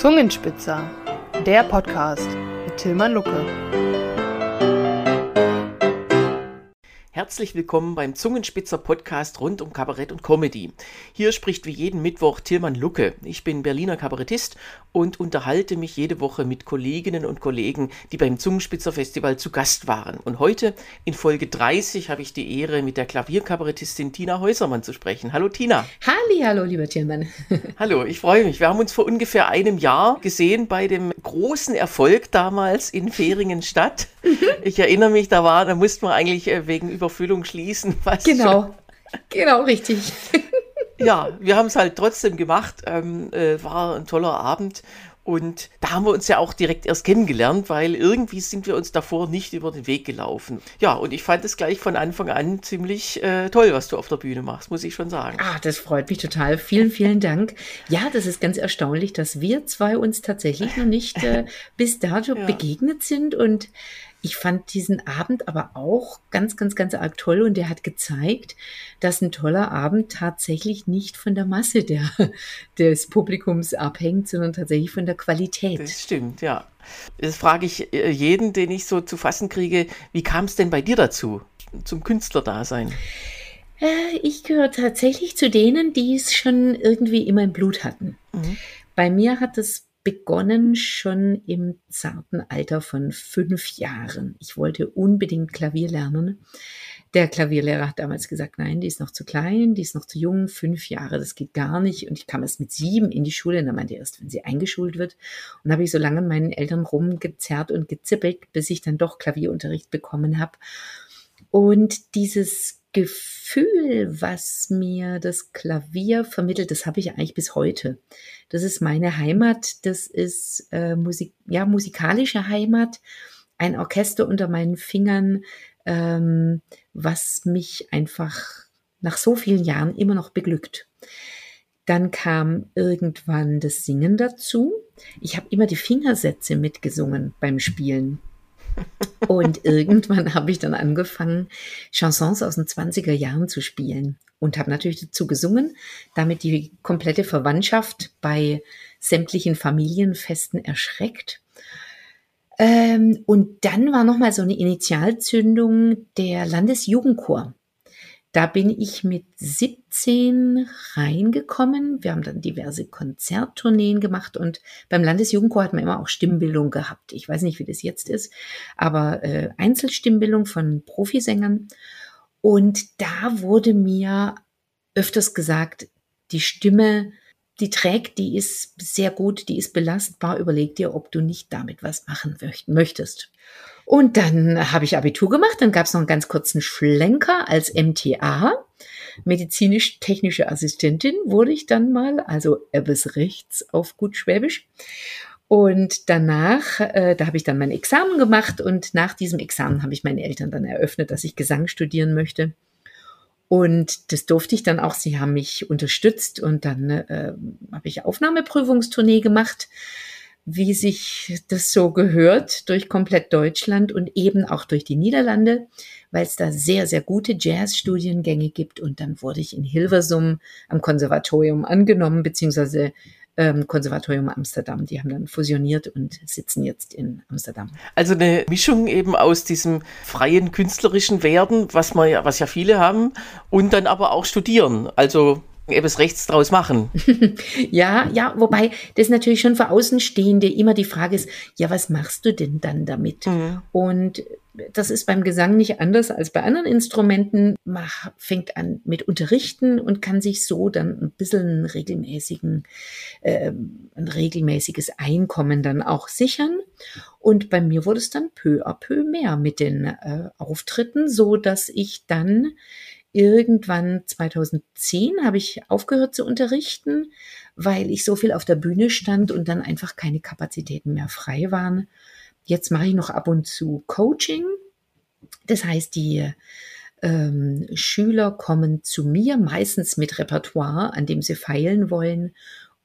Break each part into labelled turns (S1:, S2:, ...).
S1: Zungenspitzer, der Podcast mit Tilman Lucke.
S2: Herzlich willkommen beim Zungenspitzer Podcast rund um Kabarett und Comedy. Hier spricht wie jeden Mittwoch Tilman Lucke. Ich bin Berliner Kabarettist und unterhalte mich jede Woche mit Kolleginnen und Kollegen, die beim Zungenspitzer Festival zu Gast waren. Und heute in Folge 30 habe ich die Ehre, mit der Klavierkabarettistin Tina Häusermann zu sprechen. Hallo Tina.
S3: Halli, hallo lieber Tilman.
S2: hallo, ich freue mich. Wir haben uns vor ungefähr einem Jahr gesehen bei dem großen Erfolg damals in Feringenstadt. Ich erinnere mich, da war, da mussten wir eigentlich äh, wegen über Überfüllung schließen.
S3: genau, schon. genau richtig.
S2: ja, wir haben es halt trotzdem gemacht. Ähm, äh, war ein toller Abend. Und da haben wir uns ja auch direkt erst kennengelernt, weil irgendwie sind wir uns davor nicht über den Weg gelaufen. Ja, und ich fand es gleich von Anfang an ziemlich äh, toll, was du auf der Bühne machst, muss ich schon sagen.
S3: Ah, das freut mich total. Vielen, vielen Dank. Ja, das ist ganz erstaunlich, dass wir zwei uns tatsächlich noch nicht äh, bis dato ja. begegnet sind. Und ich fand diesen Abend aber auch ganz, ganz, ganz arg toll und der hat gezeigt, dass ein toller Abend tatsächlich nicht von der Masse der, des Publikums abhängt, sondern tatsächlich von der Qualität.
S2: Das stimmt, ja. Das frage ich äh, jeden, den ich so zu fassen kriege. Wie kam es denn bei dir dazu, zum Künstlerdasein?
S3: Äh, ich gehöre tatsächlich zu denen, die es schon irgendwie immer im Blut hatten. Mhm. Bei mir hat es begonnen schon im zarten Alter von fünf Jahren. Ich wollte unbedingt Klavier lernen. Der Klavierlehrer hat damals gesagt, nein, die ist noch zu klein, die ist noch zu jung, fünf Jahre, das geht gar nicht. Und ich kam erst mit sieben in die Schule und dann meinte er erst, wenn sie eingeschult wird. Und habe ich so lange meinen Eltern rumgezerrt und gezippelt, bis ich dann doch Klavierunterricht bekommen habe. Und dieses Gefühl, was mir das Klavier vermittelt, das habe ich eigentlich bis heute. Das ist meine Heimat, das ist äh, Musik, ja, musikalische Heimat, ein Orchester unter meinen Fingern, ähm, was mich einfach nach so vielen Jahren immer noch beglückt. Dann kam irgendwann das Singen dazu. Ich habe immer die Fingersätze mitgesungen beim Spielen. Und irgendwann habe ich dann angefangen, Chansons aus den 20er Jahren zu spielen und habe natürlich dazu gesungen, damit die komplette Verwandtschaft bei sämtlichen Familienfesten erschreckt. Ähm, und dann war nochmal so eine Initialzündung der Landesjugendchor. Da bin ich mit 17 reingekommen. Wir haben dann diverse Konzerttourneen gemacht und beim Landesjugendchor hat man immer auch Stimmbildung gehabt. Ich weiß nicht, wie das jetzt ist, aber äh, Einzelstimmbildung von Profisängern. Und da wurde mir öfters gesagt, die Stimme, die trägt, die ist sehr gut, die ist belastbar. Überleg dir, ob du nicht damit was machen möchtest. Und dann habe ich Abitur gemacht, dann gab es noch einen ganz kurzen Schlenker als MTA. Medizinisch-technische Assistentin wurde ich dann mal, also Ebbes Rechts auf gut Schwäbisch. Und danach, äh, da habe ich dann mein Examen gemacht und nach diesem Examen habe ich meinen Eltern dann eröffnet, dass ich Gesang studieren möchte. Und das durfte ich dann auch. Sie haben mich unterstützt und dann äh, habe ich Aufnahmeprüfungstournee gemacht wie sich das so gehört, durch komplett Deutschland und eben auch durch die Niederlande, weil es da sehr, sehr gute Jazzstudiengänge gibt. Und dann wurde ich in Hilversum am Konservatorium angenommen, beziehungsweise ähm, Konservatorium Amsterdam. Die haben dann fusioniert und sitzen jetzt in Amsterdam.
S2: Also eine Mischung eben aus diesem freien künstlerischen Werden, was man ja, was ja viele haben, und dann aber auch studieren. Also etwas Rechts draus machen.
S3: ja, ja, wobei das natürlich schon für Außenstehende immer die Frage ist, ja, was machst du denn dann damit? Mhm. Und das ist beim Gesang nicht anders als bei anderen Instrumenten. Man fängt an mit Unterrichten und kann sich so dann ein bisschen regelmäßigen, äh, ein regelmäßiges Einkommen dann auch sichern. Und bei mir wurde es dann peu à peu mehr mit den äh, Auftritten, so dass ich dann irgendwann 2010 habe ich aufgehört zu unterrichten, weil ich so viel auf der Bühne stand und dann einfach keine Kapazitäten mehr frei waren. Jetzt mache ich noch ab und zu Coaching. Das heißt, die ähm, Schüler kommen zu mir, meistens mit Repertoire, an dem sie feilen wollen.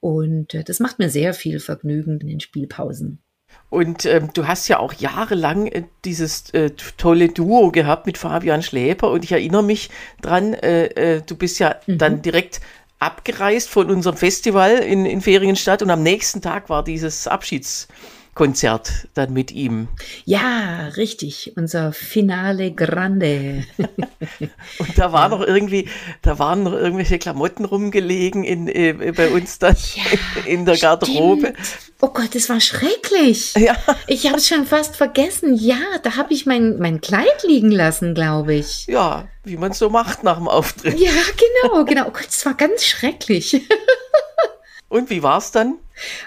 S3: Und äh, das macht mir sehr viel Vergnügen in den Spielpausen.
S2: Und ähm, du hast ja auch jahrelang äh, dieses äh, tolle Duo gehabt mit Fabian Schläper. Und ich erinnere mich dran, äh, äh du bist ja mhm. dann direkt abgereist von unserem Festival in, in Ferienstadt und am nächsten Tag war dieses Abschieds Konzert dann mit ihm.
S3: Ja, richtig, unser Finale Grande.
S2: und da war noch irgendwie, da waren noch irgendwelche Klamotten rumgelegen in, äh, bei uns dann ja, in der Garderobe.
S3: Oh Gott, das war schrecklich. Ja. Ich habe es schon fast vergessen. Ja, da habe ich mein, mein Kleid liegen lassen, glaube ich.
S2: Ja, wie man es so macht nach dem Auftritt.
S3: Ja, genau, genau. Oh Gott, das war ganz schrecklich.
S2: Und wie war es dann?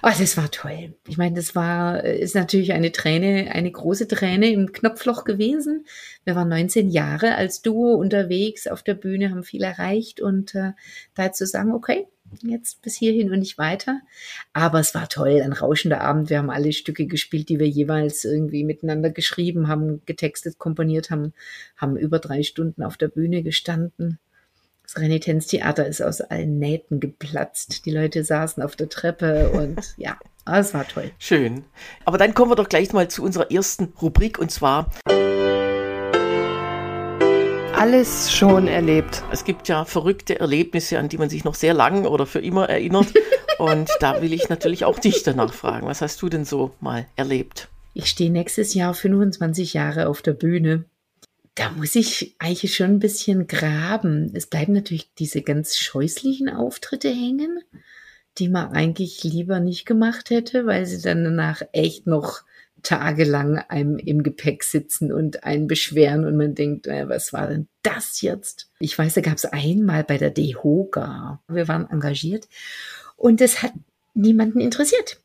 S3: Oh, das war toll. Ich meine, das war, ist natürlich eine Träne, eine große Träne im Knopfloch gewesen. Wir waren 19 Jahre als Duo unterwegs auf der Bühne, haben viel erreicht und äh, da zu sagen, okay, jetzt bis hierhin und nicht weiter. Aber es war toll, ein rauschender Abend. Wir haben alle Stücke gespielt, die wir jeweils irgendwie miteinander geschrieben haben, getextet, komponiert haben, haben über drei Stunden auf der Bühne gestanden. Das Renitenztheater ist aus allen Nähten geplatzt. Die Leute saßen auf der Treppe und ja, es war toll.
S2: Schön. Aber dann kommen wir doch gleich mal zu unserer ersten Rubrik und zwar
S1: alles schon erlebt.
S2: Es gibt ja verrückte Erlebnisse, an die man sich noch sehr lang oder für immer erinnert. Und da will ich natürlich auch dich danach fragen. Was hast du denn so mal erlebt?
S3: Ich stehe nächstes Jahr 25 Jahre auf der Bühne da muss ich eigentlich schon ein bisschen graben. Es bleiben natürlich diese ganz scheußlichen Auftritte hängen, die man eigentlich lieber nicht gemacht hätte, weil sie dann danach echt noch tagelang einem im Gepäck sitzen und einen beschweren und man denkt, äh, was war denn das jetzt? Ich weiß, da gab es einmal bei der DEHOGA. Wir waren engagiert und es hat niemanden interessiert.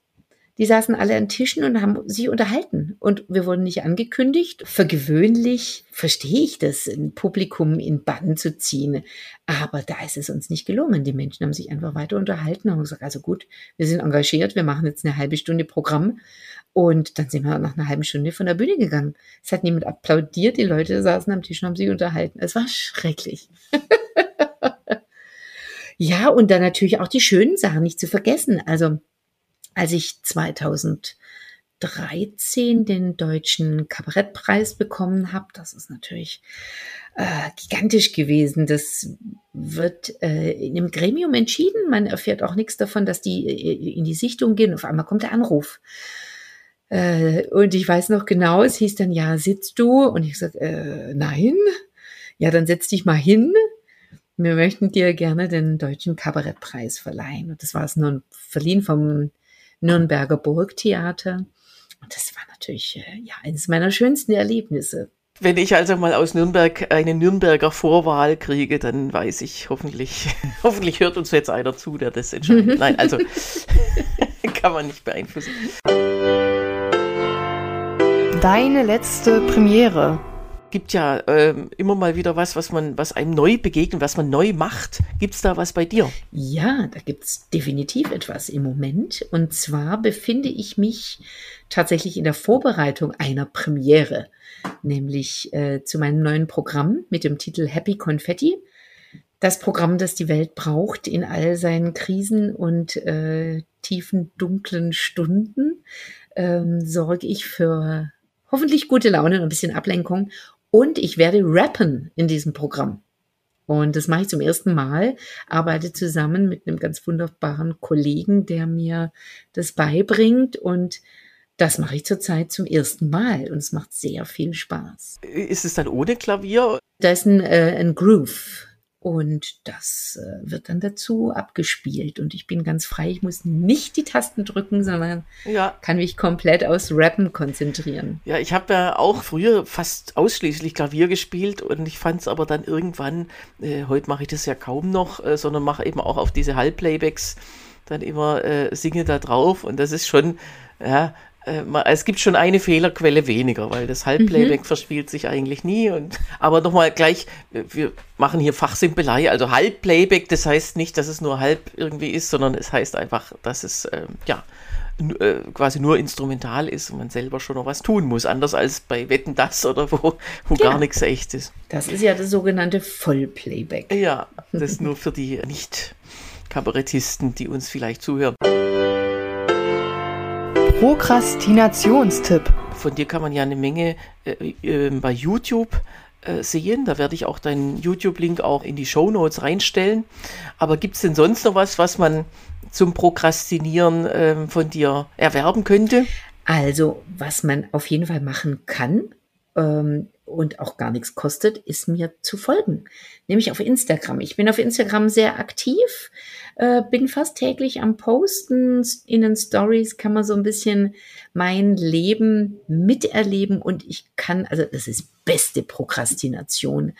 S3: Die saßen alle an Tischen und haben sich unterhalten. Und wir wurden nicht angekündigt. Für gewöhnlich verstehe ich das, ein Publikum in Bann zu ziehen. Aber da ist es uns nicht gelungen. Die Menschen haben sich einfach weiter unterhalten und gesagt, also gut, wir sind engagiert, wir machen jetzt eine halbe Stunde Programm. Und dann sind wir nach einer halben Stunde von der Bühne gegangen. Es hat niemand applaudiert, die Leute saßen am Tisch und haben sich unterhalten. Es war schrecklich. ja, und dann natürlich auch die schönen Sachen nicht zu vergessen. Also als ich 2013 den deutschen Kabarettpreis bekommen habe, das ist natürlich äh, gigantisch gewesen. Das wird äh, in einem Gremium entschieden. Man erfährt auch nichts davon, dass die äh, in die Sichtung gehen. Auf einmal kommt der Anruf. Äh, und ich weiß noch genau, es hieß dann, ja, sitzt du? Und ich sage, äh, nein. Ja, dann setz dich mal hin. Wir möchten dir gerne den deutschen Kabarettpreis verleihen. Und das war es nun verliehen vom Nürnberger Burgtheater. Und das war natürlich äh, ja, eines meiner schönsten Erlebnisse.
S2: Wenn ich also mal aus Nürnberg eine Nürnberger Vorwahl kriege, dann weiß ich hoffentlich, hoffentlich hört uns jetzt einer zu, der das entscheidet. Nein, also kann man nicht beeinflussen.
S1: Deine letzte Premiere
S2: gibt ja ähm, immer mal wieder was, was man, was einem neu begegnet, was man neu macht. Gibt es da was bei dir?
S3: Ja, da gibt es definitiv etwas im Moment. Und zwar befinde ich mich tatsächlich in der Vorbereitung einer Premiere, nämlich äh, zu meinem neuen Programm mit dem Titel Happy Confetti. Das Programm, das die Welt braucht in all seinen Krisen und äh, tiefen, dunklen Stunden, ähm, sorge ich für hoffentlich gute Laune und ein bisschen Ablenkung und ich werde rappen in diesem Programm. Und das mache ich zum ersten Mal, arbeite zusammen mit einem ganz wunderbaren Kollegen, der mir das beibringt und das mache ich zurzeit zum ersten Mal und es macht sehr viel Spaß.
S2: Ist es dann ohne Klavier?
S3: Da ist ein, äh, ein Groove und das äh, wird dann dazu abgespielt. Und ich bin ganz frei. Ich muss nicht die Tasten drücken, sondern ja. kann mich komplett aus Rappen konzentrieren.
S2: Ja, ich habe ja auch früher fast ausschließlich Klavier gespielt und ich fand es aber dann irgendwann, äh, heute mache ich das ja kaum noch, äh, sondern mache eben auch auf diese Halbplaybacks dann immer äh, singe da drauf. Und das ist schon, ja, es gibt schon eine Fehlerquelle weniger, weil das Halbplayback mhm. verspielt sich eigentlich nie. Und, aber nochmal gleich, wir machen hier Fachsimpelei. Also Halbplayback, das heißt nicht, dass es nur halb irgendwie ist, sondern es heißt einfach, dass es ähm, ja äh, quasi nur instrumental ist und man selber schon noch was tun muss. Anders als bei Wetten das oder wo, wo ja. gar nichts echt ist.
S3: Das ist ja das sogenannte Vollplayback.
S2: Ja, das ist nur für die Nicht-Kabarettisten, die uns vielleicht zuhören.
S1: Prokrastinationstipp.
S2: Von dir kann man ja eine Menge äh, äh, bei YouTube äh, sehen. Da werde ich auch deinen YouTube-Link auch in die Show Notes reinstellen. Aber gibt es denn sonst noch was, was man zum Prokrastinieren äh, von dir erwerben könnte?
S3: Also, was man auf jeden Fall machen kann, ähm, und auch gar nichts kostet, ist mir zu folgen. Nämlich auf Instagram. Ich bin auf Instagram sehr aktiv, äh, bin fast täglich am Posten. In den Stories kann man so ein bisschen mein Leben miterleben und ich kann, also das ist beste Prokrastination,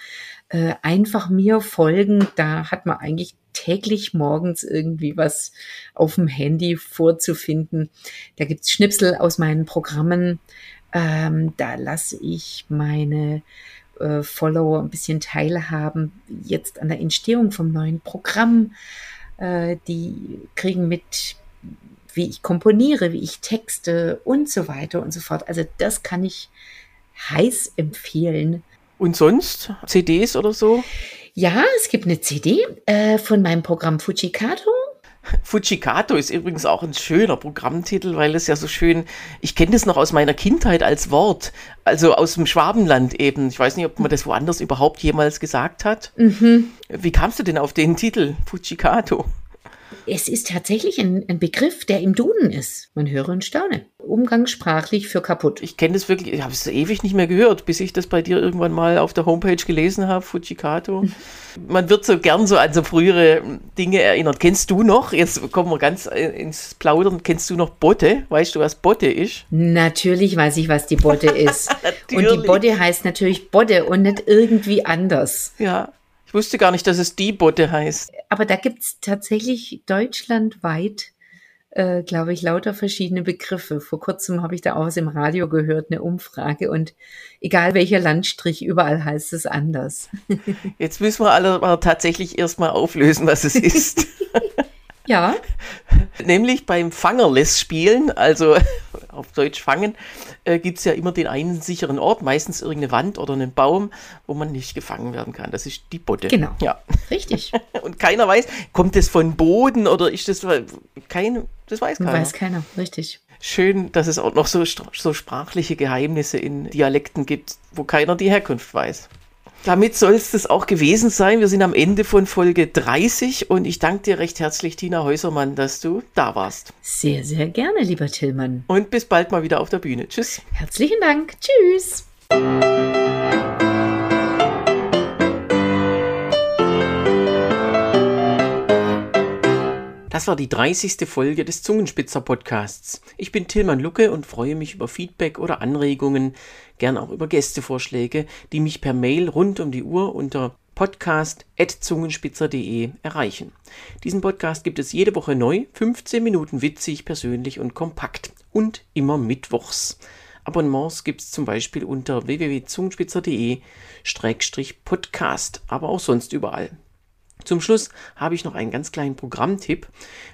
S3: äh, einfach mir folgen. Da hat man eigentlich täglich morgens irgendwie was auf dem Handy vorzufinden. Da gibt's Schnipsel aus meinen Programmen. Ähm, da lasse ich meine äh, Follower ein bisschen teilhaben, jetzt an der Entstehung vom neuen Programm. Äh, die kriegen mit, wie ich komponiere, wie ich texte und so weiter und so fort. Also das kann ich heiß empfehlen.
S2: Und sonst CDs oder so?
S3: Ja, es gibt eine CD äh, von meinem Programm Fujikato.
S2: Fujikato ist übrigens auch ein schöner Programmtitel, weil es ja so schön, ich kenne das noch aus meiner Kindheit als Wort, also aus dem Schwabenland eben. Ich weiß nicht, ob man das woanders überhaupt jemals gesagt hat. Mhm. Wie kamst du denn auf den Titel Fujikato?
S3: Es ist tatsächlich ein, ein, Begriff, der im Duden ist. Man höre und staune. Umgangssprachlich für kaputt.
S2: Ich kenne das wirklich, ich habe es ewig nicht mehr gehört, bis ich das bei dir irgendwann mal auf der Homepage gelesen habe, Fujikato. Man wird so gern so an so frühere Dinge erinnert. Kennst du noch, jetzt kommen wir ganz ins Plaudern, kennst du noch Botte? Weißt du, was Botte ist?
S3: Natürlich weiß ich, was die Botte ist. und die Botte heißt natürlich Botte und nicht irgendwie anders.
S2: Ja. Ich wusste gar nicht, dass es die Botte heißt.
S3: Aber da gibt es tatsächlich deutschlandweit, äh, glaube ich, lauter verschiedene Begriffe. Vor kurzem habe ich da auch aus dem Radio gehört, eine Umfrage. Und egal welcher Landstrich, überall heißt es anders.
S2: Jetzt müssen wir alle mal tatsächlich erstmal auflösen, was es ist.
S3: Ja.
S2: Nämlich beim Fangerless-Spielen, also auf Deutsch fangen, äh, gibt es ja immer den einen sicheren Ort, meistens irgendeine Wand oder einen Baum, wo man nicht gefangen werden kann. Das ist die Botte.
S3: Genau. Ja. Richtig.
S2: Und keiner weiß, kommt das von Boden oder ist das kein, das weiß keiner.
S3: Weiß keiner, richtig.
S2: Schön, dass es auch noch so, so sprachliche Geheimnisse in Dialekten gibt, wo keiner die Herkunft weiß. Damit soll es das auch gewesen sein. Wir sind am Ende von Folge 30 und ich danke dir recht herzlich, Tina Häusermann, dass du da warst.
S3: Sehr, sehr gerne, lieber Tillmann.
S2: Und bis bald mal wieder auf der Bühne. Tschüss.
S3: Herzlichen Dank. Tschüss.
S2: Das war die 30. Folge des Zungenspitzer Podcasts. Ich bin Tillmann Lucke und freue mich über Feedback oder Anregungen, gern auch über Gästevorschläge, die mich per Mail rund um die Uhr unter podcast.zungenspitzer.de erreichen. Diesen Podcast gibt es jede Woche neu, 15 Minuten witzig, persönlich und kompakt und immer mittwochs. Abonnements gibt es zum Beispiel unter www.zungenspitzer.de-podcast, aber auch sonst überall. Zum Schluss habe ich noch einen ganz kleinen Programmtipp.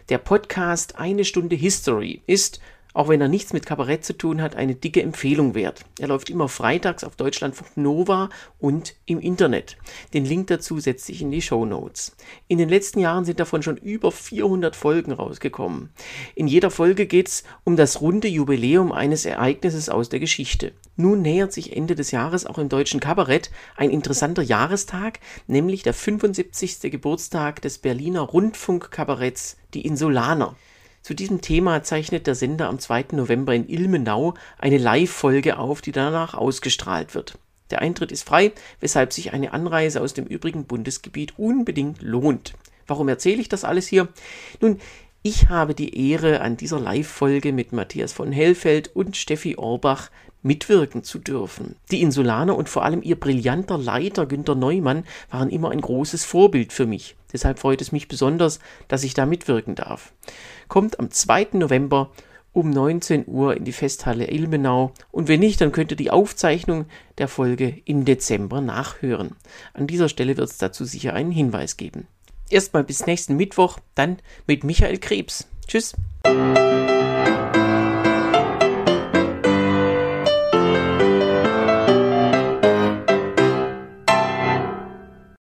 S2: Der Podcast Eine Stunde History ist auch wenn er nichts mit Kabarett zu tun hat, eine dicke Empfehlung wert. Er läuft immer freitags auf Deutschlandfunk Nova und im Internet. Den Link dazu setze ich in die Show Notes. In den letzten Jahren sind davon schon über 400 Folgen rausgekommen. In jeder Folge geht es um das runde Jubiläum eines Ereignisses aus der Geschichte. Nun nähert sich Ende des Jahres auch im deutschen Kabarett ein interessanter Jahrestag, nämlich der 75. Geburtstag des Berliner Rundfunkkabaretts Die Insulaner. Zu diesem Thema zeichnet der Sender am 2. November in Ilmenau eine Live-Folge auf, die danach ausgestrahlt wird. Der Eintritt ist frei, weshalb sich eine Anreise aus dem übrigen Bundesgebiet unbedingt lohnt. Warum erzähle ich das alles hier? Nun, ich habe die Ehre, an dieser Live-Folge mit Matthias von Hellfeld und Steffi Orbach mitwirken zu dürfen. Die Insulaner und vor allem ihr brillanter Leiter Günter Neumann waren immer ein großes Vorbild für mich. Deshalb freut es mich besonders, dass ich da mitwirken darf. Kommt am 2. November um 19 Uhr in die Festhalle Ilmenau und wenn nicht, dann könnt ihr die Aufzeichnung der Folge im Dezember nachhören. An dieser Stelle wird es dazu sicher einen Hinweis geben. Erstmal bis nächsten Mittwoch, dann mit Michael Krebs. Tschüss.